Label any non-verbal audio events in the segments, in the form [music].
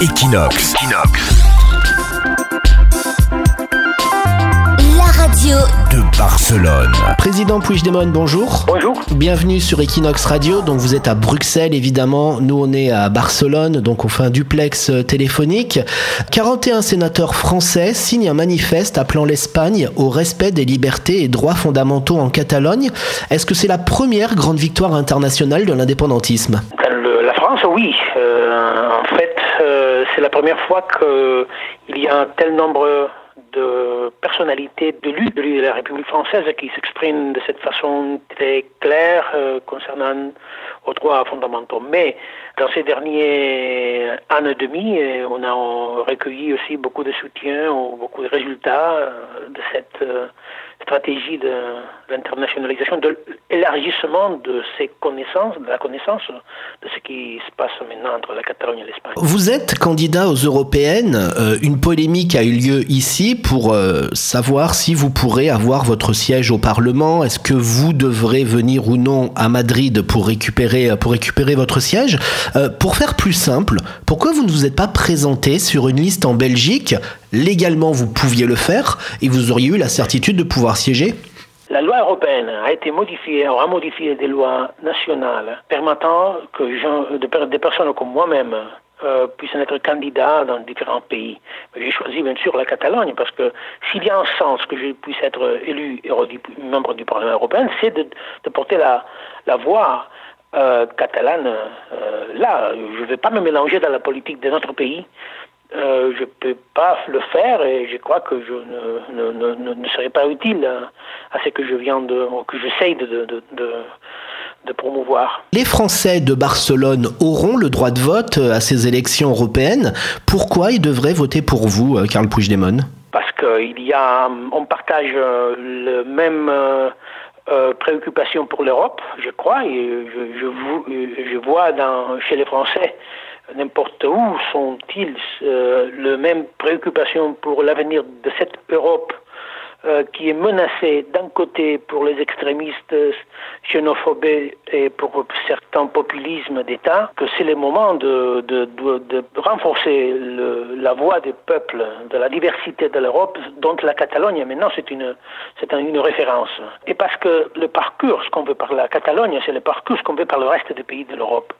Equinox. La radio de Barcelone. Président Puigdemont, bonjour. Bonjour. Bienvenue sur Equinox Radio. Donc vous êtes à Bruxelles, évidemment. Nous, on est à Barcelone, donc on fait un duplex euh, téléphonique. 41 sénateurs français signent un manifeste appelant l'Espagne au respect des libertés et droits fondamentaux en Catalogne. Est-ce que c'est la première grande victoire internationale de l'indépendantisme? Le- la France, oui. Euh, en fait, euh, c'est la première fois qu'il y a un tel nombre de personnalités de lutte de la République française qui s'expriment de cette façon très claire euh, concernant aux droits fondamentaux. Mais dans ces derniers un an et demi, euh, on a recueilli aussi beaucoup de soutien ou beaucoup de résultats euh, de cette stratégie de l'internationalisation, de l'élargissement de ces connaissances, de la connaissance de ce qui se passe maintenant entre la Catalogne et l'Espagne. Vous êtes candidat aux européennes. Euh, une polémique a eu lieu ici pour euh, savoir si vous pourrez avoir votre siège au Parlement. Est-ce que vous devrez venir ou non à Madrid pour récupérer, pour récupérer votre siège? Euh, Pour faire plus simple, pourquoi vous ne vous êtes pas présenté sur une liste en Belgique Légalement, vous pouviez le faire et vous auriez eu la certitude de pouvoir siéger La loi européenne a été modifiée, aura modifié des lois nationales permettant que des personnes comme moi-même euh, puissent être candidats dans différents pays. J'ai choisi bien sûr la Catalogne parce que s'il y a un sens que je puisse être élu membre du Parlement européen, c'est de, porter la, voix euh, catalane euh, là. Je ne vais pas me mélanger dans la politique de notre pays. Euh, je ne peux pas le faire et je crois que je ne, ne, ne, ne- ne serai pas utile à, à ce que je viens de, que j'essaye de, de, de, de, de promouvoir. Les Français de Barcelone auront le droit de vote euh, à ces élections européennes. Pourquoi ils devraient voter pour vous, euh, Karl Puigdemont? Parce qu'il y a, on partage le même euh, préoccupation pour l'Europe, je crois, et je, je, vous- je vois dans, chez les Français, n'importe où sont-ils, euh, le même préoccupation pour l'avenir de cette Europe euh, qui est menacée d'un côté pour les extrémistes xénophobes et pour certains populismes d'État, que c'est le moment de, de, de, renforcer le- la voix des peuples, de la diversité de l'Europe, dont la Catalogne maintenant c'est une, c'est un- une référence. Et parce que le parcours, qu'on veut par la Catalogne, c'est le parcours qu'on veut par le reste des pays de l'Europe.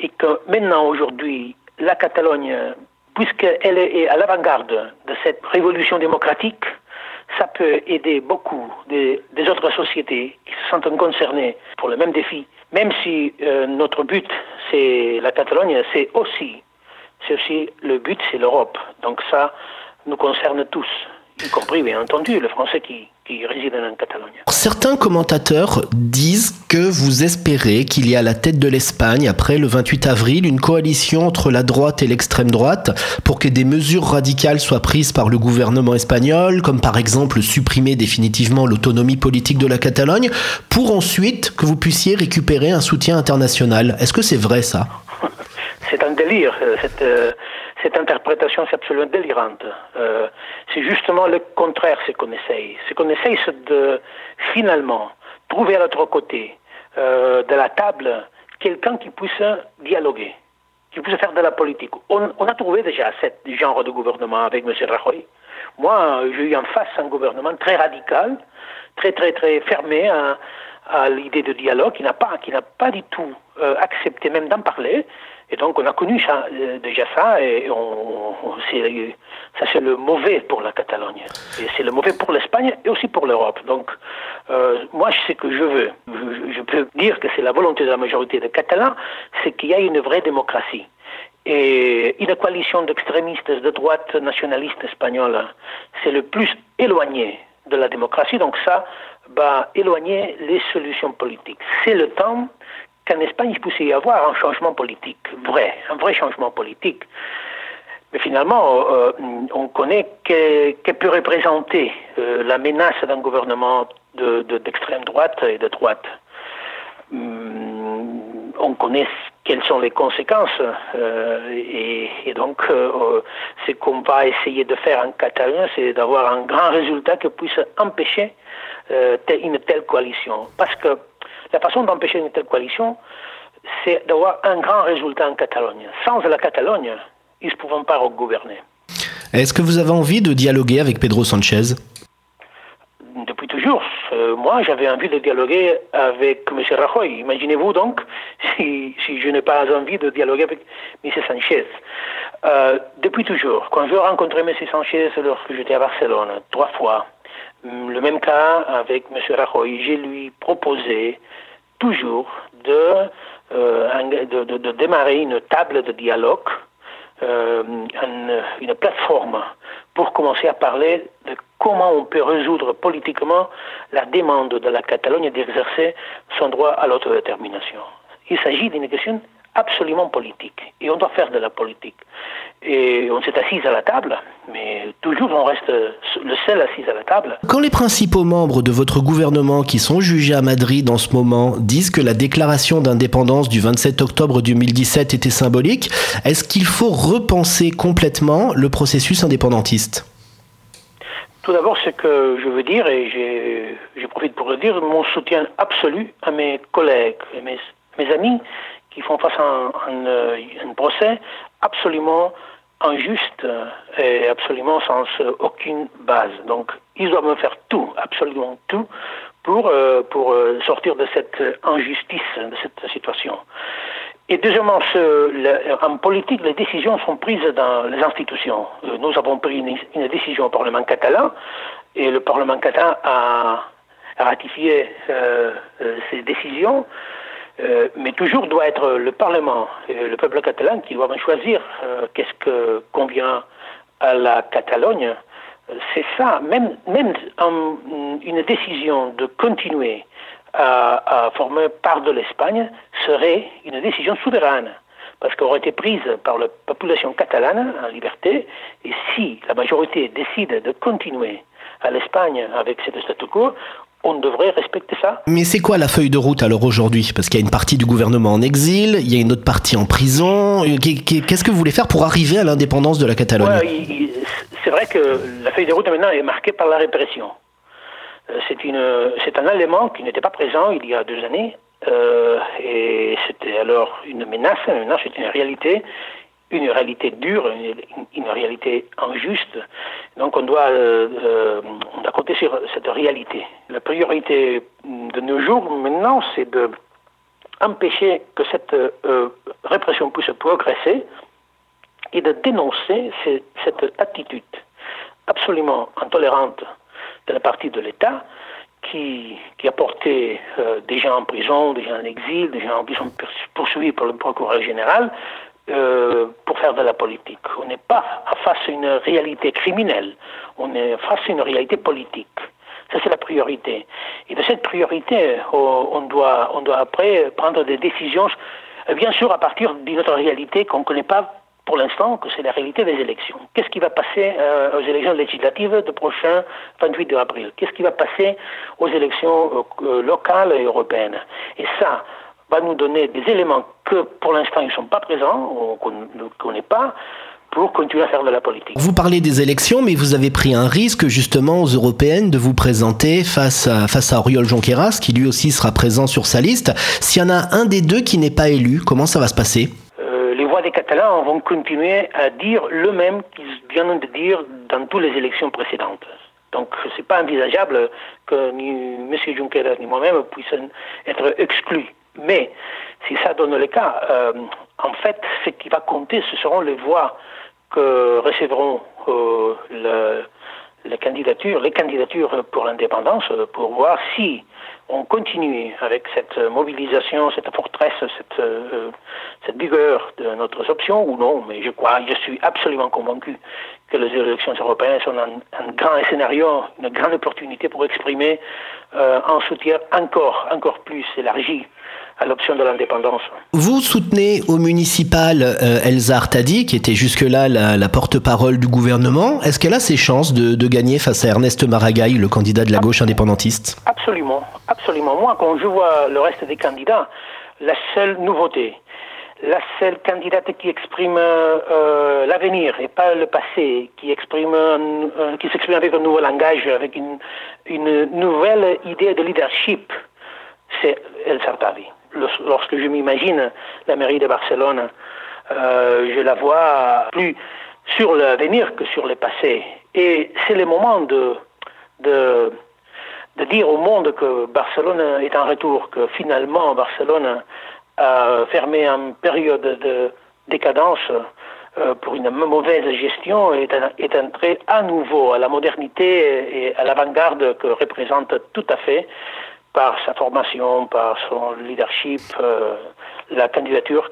Et que maintenant, aujourd'hui, la Catalogne, puisqu'elle est à l'avant-garde de cette révolution démocratique, ça peut aider beaucoup des, autres sociétés qui se sentent concernées pour le même défi. Même si euh, notre but, c'est la Catalogne, c'est aussi, c'est aussi le but, c'est l'Europe. Donc ça nous concerne tous, y compris bien entendu le Français qui, qui réside en Catalogne. Certains commentateurs disent que vous espérez qu'il y a à la tête de l'Espagne, après le 28 avril, une coalition entre la droite et l'extrême droite pour que des mesures radicales soient prises par le gouvernement espagnol, comme par exemple supprimer définitivement l'autonomie politique de la Catalogne, pour ensuite que vous puissiez récupérer un soutien international. Est-ce que c'est vrai ça? [laughs] C'est un délire. euh, Cette, euh, cette interprétation, c'est absolument délirante. Euh, c'est justement le contraire, ce qu'on essaye. Ce qu'on essaye, c'est de finalement trouver à l'autre côté euh, de la table quelqu'un qui puisse dialoguer, qui puisse faire de la politique. On, a trouvé déjà ce genre de gouvernement avec M. Rajoy. Moi, j'ai eu en face un gouvernement très radical, très très très fermé à l'idée de dialogue, qui n'a pas, qui n'a pas du tout euh, accepté même d'en parler. Et donc on a connu euh, déjà ça, et on, ça c'est le mauvais pour la Catalogne. Et c'est le mauvais pour l'Espagne et aussi pour l'Europe. Donc euh, moi ce que je veux, je, je peux dire que c'est la volonté de la majorité des Catalans, c'est qu'il y ait une vraie démocratie. Et une coalition d'extrémistes de droite nationaliste espagnole, c'est le plus éloigné de la démocratie. Donc ça va éloigner les solutions politiques. C'est le temps qu'en Espagne, il puisse y avoir un changement politique, vrai, un vrai changement politique. Mais finalement, euh, on connaît que, que peut représenter euh, la menace d'un gouvernement de- de- d'extrême droite et de droite. Hum, on connaît quelles sont les conséquences euh, et, et donc euh, ce qu'on va essayer de faire en Catalogne, c'est d'avoir un grand résultat qui puisse empêcher euh, une telle coalition. Parce que la façon d'empêcher une telle coalition, c'est d'avoir un grand résultat en Catalogne. Sans la Catalogne, ils ne pourront pas gouverner. Est-ce que vous avez envie de dialoguer avec Pedro Sanchez? Depuis toujours. Euh, moi, j'avais envie de dialoguer avec M. Rajoy. Imaginez-vous donc [laughs] si, je n'ai pas envie de dialoguer avec M. Sanchez. Euh, depuis toujours, quand je rencontrais M. Sanchez lorsque j'étais à Barcelone, trois fois, mm, le même cas avec M. Rajoy, j'ai lui proposé toujours de, euh, démarrer une table de dialogue, une plateforme pour commencer à parler de comment on peut résoudre politiquement la demande de la Catalogne d'exercer son droit à l'autodétermination. Il s'agit d'une question absolument politique. Et on doit faire de la politique. Et on s'est assis à la table, mais toujours on reste le seul assis à la table. Quand les principaux membres de votre gouvernement qui sont jugés à Madrid en ce moment disent que la déclaration d'indépendance du 27 octobre 2017 était symbolique, est-ce qu'il faut repenser complètement le processus indépendantiste? Tout d'abord, ce que je veux dire, et je profite pour le dire, mon soutien absolu à mes collègues et mes, mes amis qui font face à un, procès absolument injuste et absolument sans aucune base. Donc, ils doivent faire tout, absolument tout, pour, euh, pour euh, sortir de cette injustice, de cette situation. Et deuxièmement, en politique, les décisions sont prises dans les institutions. Euh, nous avons pris une, décision au Parlement catalan et le Parlement catalan a, ratifié euh, euh, ces décisions, mais toujours doit être le Parlement et le peuple catalan qui doivent choisir. Qu'est-ce que convient à la Catalogne? C'est ça, même, même une décision de continuer à, former part de l'Espagne serait une décision souveraine parce qu'elle aurait été prise par la population catalane en liberté, et si la majorité décide de continuer à l'Espagne avec ce statu quo, on devrait respecter ça. Mais c'est quoi la feuille de route alors aujourd'hui? Parce qu'il y a une partie du gouvernement en exil, il y a une autre partie en prison. Qu'est-ce que vous voulez faire pour arriver à l'indépendance de la Catalogne? C'est vrai que la feuille de route maintenant est marquée par la répression. Euh, c'est un élément qui n'était pas présent il y a deux années, euh, et c'était alors une menace. Une menace, c'est une réalité, une réalité dure, une, réalité injuste. Donc on doit, euh, on doit compter sur cette réalité. La priorité de nos jours maintenant, c'est de empêcher que cette répression puisse progresser et de dénoncer cette attitude absolument intolérante de la partie de l'État qui, qui a porté euh, des gens en prison, des gens en exil, des gens qui sont poursuivis par le procureur général euh, pour faire de la politique. On n'est pas face à une réalité criminelle, on est face à une réalité politique. Ça, c'est la priorité. Et de cette priorité, on doit, on doit après prendre des décisions, bien sûr, à partir d'une autre réalité qu'on ne connaît pas pour l'instant que c'est la réalité des élections. Qu'est-ce qui va passer euh, aux élections législatives du prochain 28 avril? Qu'est-ce qui va passer aux élections euh, euh, locales et européennes? Et ça va nous donner des éléments que pour l'instant ils ne sont pas présents, qu'on ne connaît pas, pour continuer à faire de la politique. Vous parlez des élections, mais vous avez pris un risque justement aux européennes de vous présenter face à, face à Oriol Junqueras, qui lui aussi sera présent sur sa liste. S'il y en a un des deux qui n'est pas élu, comment ça va se passer? Les Catalans vont continuer à dire le même qu'ils viennent de dire dans toutes les élections précédentes. Donc, ce n'est pas envisageable que ni M. Juncker ni moi-même puissent être exclus. Mais, si ça donne le cas, euh, en fait, ce qui va compter, ce seront les voix que recevront euh, le, les candidatures, les candidatures pour l'indépendance, pour voir si on continue avec cette mobilisation, cette forteresse, cette, euh, cette vigueur de notre option ou non. Mais je crois, je suis absolument convaincu que les élections européennes sont un, grand scénario, une grande opportunité pour exprimer euh, un soutien encore, encore plus élargi à l'option de l'indépendance. Vous soutenez au municipal euh, Elsa Artadi, qui était jusque-là la, porte-parole du gouvernement. Est-ce qu'elle a ses chances de, de, gagner face à Ernest Maragall, le candidat de la gauche indépendantiste? Absolument, absolument. Moi, quand je vois le reste des candidats, la seule nouveauté, la seule candidate qui exprime euh, l'avenir et pas le passé, qui exprime, qui s'exprime avec un nouveau langage, avec une, une nouvelle idée de leadership, c'est El Sartavi lorsque je m'imagine la mairie de Barcelone je la vois plus sur l'avenir que sur le passé. Et c'est le moment de, dire au monde que Barcelone est en retour, que finalement Barcelone a fermé une période de décadence euh, pour une mauvaise gestion est, est entré à nouveau à la modernité et à l'avant-garde que représente tout à fait par sa formation, par son leadership, euh, la candidature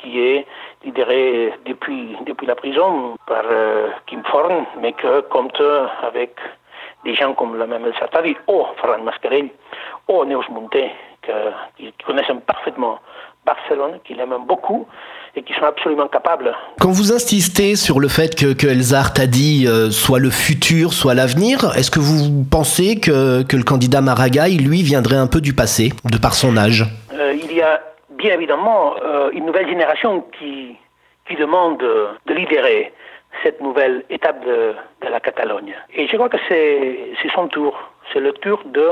qui est lidérée depuis, depuis la prison par euh, Kim Forn, mais que compte avec des gens comme la même El Sartadi ou Ferran Mascarell ou Neus Monté, qui connaissent parfaitement Barcelone, qu'il aime beaucoup et qui sont absolument capables. Quand vous insistez sur le fait que, que Elzar Tadi euh, soit le futur, soit l'avenir, est-ce que vous pensez que, que, le candidat Maragall, lui, viendrait un peu du passé, de par son âge? Euh, Il y a bien évidemment euh, une nouvelle génération qui, qui demande de libérer cette nouvelle étape de, de la Catalogne. Et je crois que c'est son tour. C'est le tour de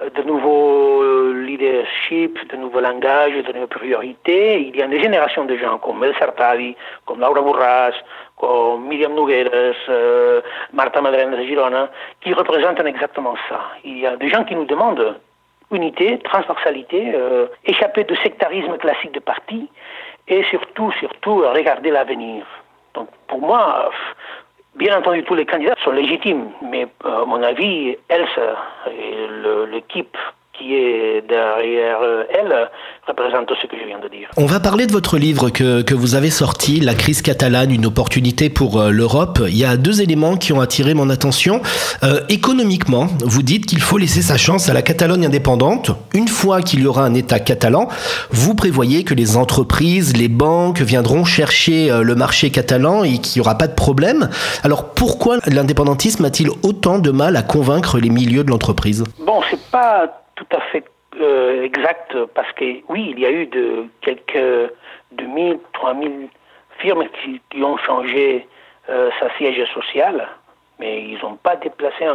de nouveaux euh, leadership, de nouveaux langages, de nouvelles priorités. Il y a des générations de gens comme El Sartadi, comme Laura Burras, comme Miriam Nogueras, euh, Marta Madrena de Girona, qui représentent exactement ça. Il y a des gens qui nous demandent unité, transversalité, euh, échapper du sectarisme classique de parti et surtout, surtout, regarder l'avenir. Donc pour moi, Bien entendu, tous les candidats sont légitimes, mais à mon avis, Elsa et l'équipe qui est derrière elle représente ce que je viens de dire. On va parler de votre livre que, que vous avez sorti, La crise catalane, une opportunité pour euh, l'Europe. Il y a deux éléments qui ont attiré mon attention. Euh, économiquement, vous dites qu'il faut laisser sa chance à la Catalogne indépendante. Une fois qu'il y aura un État catalan, vous prévoyez que les entreprises, les banques viendront chercher euh, le marché catalan et qu'il n'y aura pas de problème. Alors pourquoi l'indépendantisme a-t-il autant de mal à convaincre les milieux de l'entreprise? Bon, c'est pas tout à fait euh, exact parce que oui, il y a eu de quelques 2000, 3000 firmes qui, ont changé euh, sa siège social, mais ils n'ont pas déplacé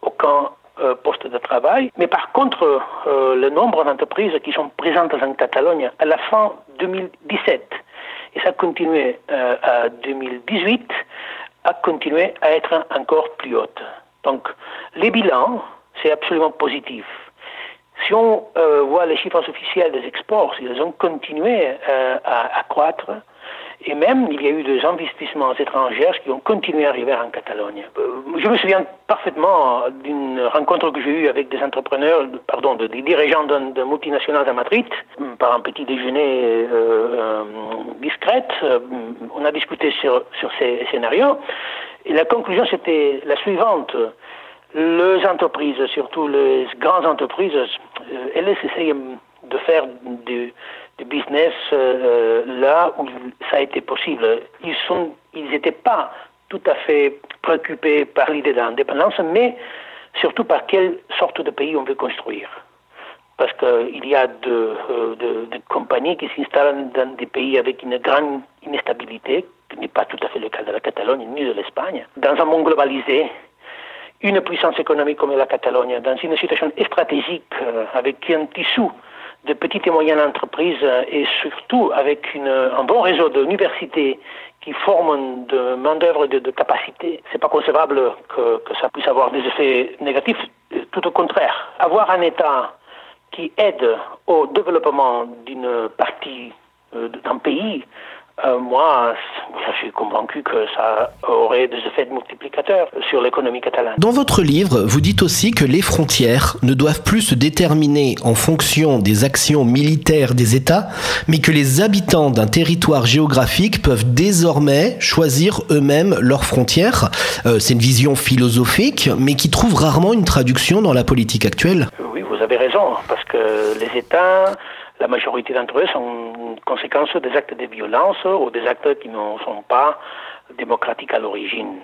aucun euh, poste de travail. Mais par contre, le nombre d'entreprises qui sont présentes en Catalogne à la fin 2017, et ça a continué à 2018, a continué à être encore plus haute. Donc, les bilans, c'est absolument positif. Si on euh, voit les chiffres officiels des exports, ils ont continué euh, à, croître. Et même, il y a eu des investissements étrangers qui ont continué à arriver en Catalogne. Euh, je me souviens parfaitement d'une rencontre que j'ai eue avec des entrepreneurs, pardon, des dirigeants d'un multinational à Madrid, par un petit déjeuner euh, discrète. On a discuté sur, ces scénarios. Et la conclusion, c'était la suivante les entreprises, surtout les grandes entreprises, elles essayent de faire du, business euh, là où ça a été possible. Ils sont, ils n'étaient pas tout à fait préoccupés par l'idée d'indépendance, mais surtout par quelle sorte de pays on veut construire. Parce qu'il y a euh, de, de compagnies qui s'installent dans des pays avec une grande instabilité, qui n'est pas tout à fait le cas de la Catalogne ni de l'Espagne. Dans un monde globalisé, une puissance économique comme la Catalogne, dans une situation stratégique euh, avec un tissu de petites et moyennes entreprises euh, et surtout avec un bon réseau d'universités qui forment de main-d'œuvre de, de capacité, c'est pas concevable que, ça puisse avoir des effets négatifs. Tout au contraire, avoir un État qui aide au développement d'une partie euh, d'un pays euh, moi, je suis convaincu que ça aurait des effets multiplicateurs sur l'économie catalane. Dans votre livre, vous dites aussi que les frontières ne doivent plus se déterminer en fonction des actions militaires des États, mais que les habitants d'un territoire géographique peuvent désormais choisir eux-mêmes leurs frontières. Euh, c'est une vision philosophique, mais qui trouve rarement une traduction dans la politique actuelle. Oui, vous avez raison, parce que les États la majorité d'entre eux sont conséquence des actes de violence ou des actes qui ne sont pas démocratiques à l'origine.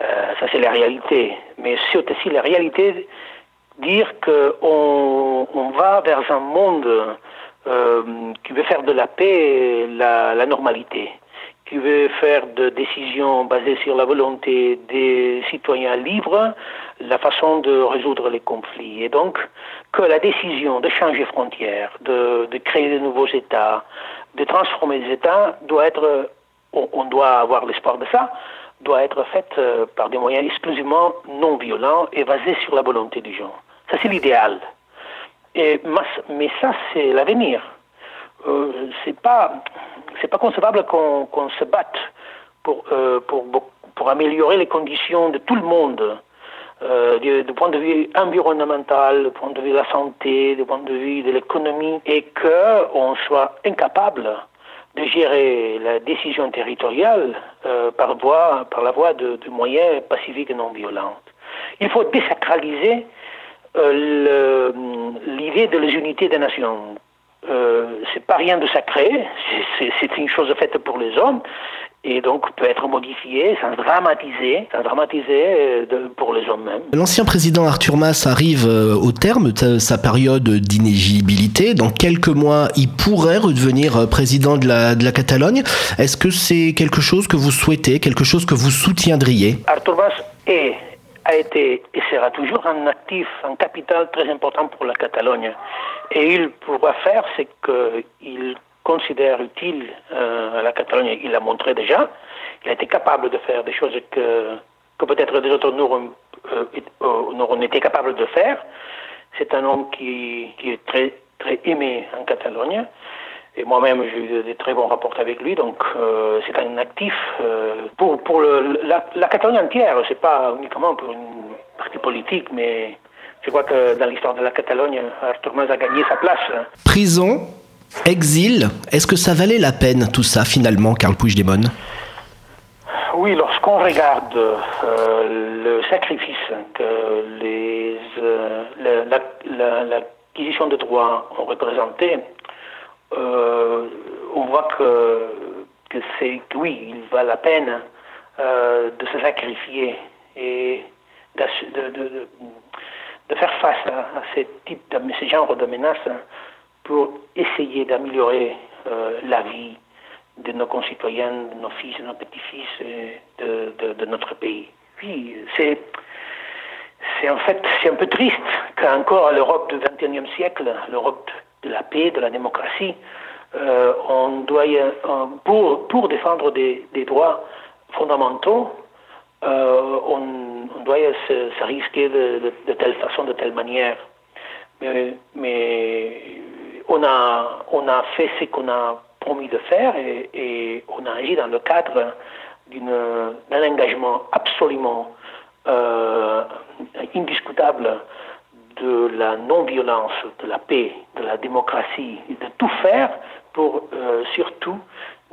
Euh, ça, c'est la réalité. Mais c'est aussi la réalité dire qu'on on va vers un monde euh, qui veut faire de la paix la, la normalité, qui veut faire de décisions basées sur la volonté des citoyens libres la façon de résoudre les conflits. Et donc, que la décision de changer frontières, de, créer de nouveaux États, de transformer les États, doit être, on, on doit avoir l'espoir de ça, doit être faite euh, par des moyens exclusivement non violents et basés sur la volonté des gens. Ça, c'est l'idéal. Et, mais ça, c'est l'avenir. Euh, c'est pas, c'est pas concevable qu'on se batte pour, euh, pour, améliorer les conditions de tout le monde, euh, du, point de vue environnemental, du point de vue de la santé, du point de vue de l'économie, et qu'on soit incapable de gérer la décision territoriale euh, par, voie, par la voie de, de, moyens pacifiques et non violents. Il faut désacraliser l'idée de l'unité des nations. Euh, c'est pas rien de sacré, c'est une chose faite pour les hommes et donc peut être modifiée sans dramatiser, sans dramatiser euh, de, pour les hommes même. L'ancien président Arthur Mas arrive euh, au terme de sa période d'inéligibilité. Dans quelques mois, il pourrait redevenir président de la, de la Catalogne. Est-ce que c'est quelque chose que vous souhaitez, quelque chose que vous soutiendriez? Arthur Mas est a été et sera toujours un actif, un capital très important pour la Catalogne. Et il pourra faire ce qu'il considère utile euh, à la Catalogne. Il l'a montré déjà. Il a été capable de faire des choses que, que peut-être des autres n'auront euh, été capables de faire. C'est un homme qui, qui, est très, très aimé en Catalogne. Et moi-même, j'ai eu des très bons rapports avec lui, donc euh, c'est actif euh, pour, pour le, la, la, Catalogne entière. C'est pas uniquement pour une partie politique, mais je crois que dans l'histoire de la Catalogne, Artur Mas a gagné sa place. Prison, exil, est-ce que ça valait la peine tout ça finalement, Karl Puigdemont? Oui, lorsqu'on regarde euh, le sacrifice que les, l'acquisition la, la, de droits ont représenté, euh, on voit que, que c'est oui, il va la peine euh, de se sacrifier et de, de, de, faire face à, à ce type de ce genre de menaces pour essayer d'améliorer euh, la vie de nos concitoyens, de nos fils, de nos petits-fils, de, notre pays. Oui, c'est c'est en fait c'est un peu triste qu'encore à l'Europe du XXIe siècle, l'Europe de la paix, de la démocratie, euh, on doit, pour, pour défendre des, droits fondamentaux, euh, on, doit se, risquer de, telle façon, de telle manière. Mais, on, a, fait ce qu'on a promis de faire et, on a agi dans le cadre d'un engagement absolument euh, indiscutable de la non-violence, de la paix, de la démocratie, et de tout faire pour euh, surtout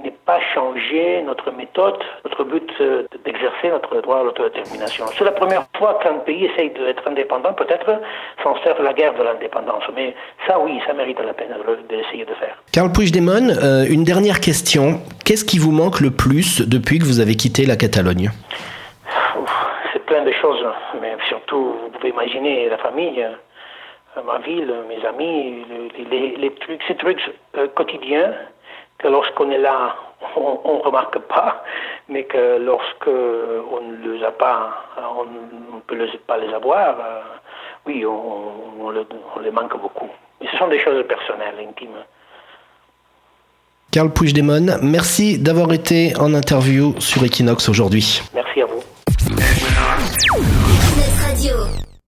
ne pas changer notre méthode, notre but euh, d'exercer notre droit à l'autodétermination. C'est la première fois qu'un pays essaye d'être indépendant, peut-être sans faire la guerre de l'indépendance. Mais ça, oui, ça mérite la peine d'essayer de faire. Karl Puigdemont, euh, une dernière question. Qu'est-ce qui vous manque le plus depuis que vous avez quitté la Catalogne C'est plein de choses, surtout, vous pouvez imaginer la famille ma ville, mes amis, les, les, les trucs, ces trucs euh, quotidiens que lorsqu'on est là, [laughs] on ne remarque pas, mais que lorsque on ne les a pas, on ne peut les, pas les avoir, euh, oui, on, on, le, on, les manque beaucoup. Mais ce sont des choses personnelles, intimes. Karl Puigdemont, merci d'avoir été en interview sur Equinox aujourd'hui. Merci à vous. Business Radio.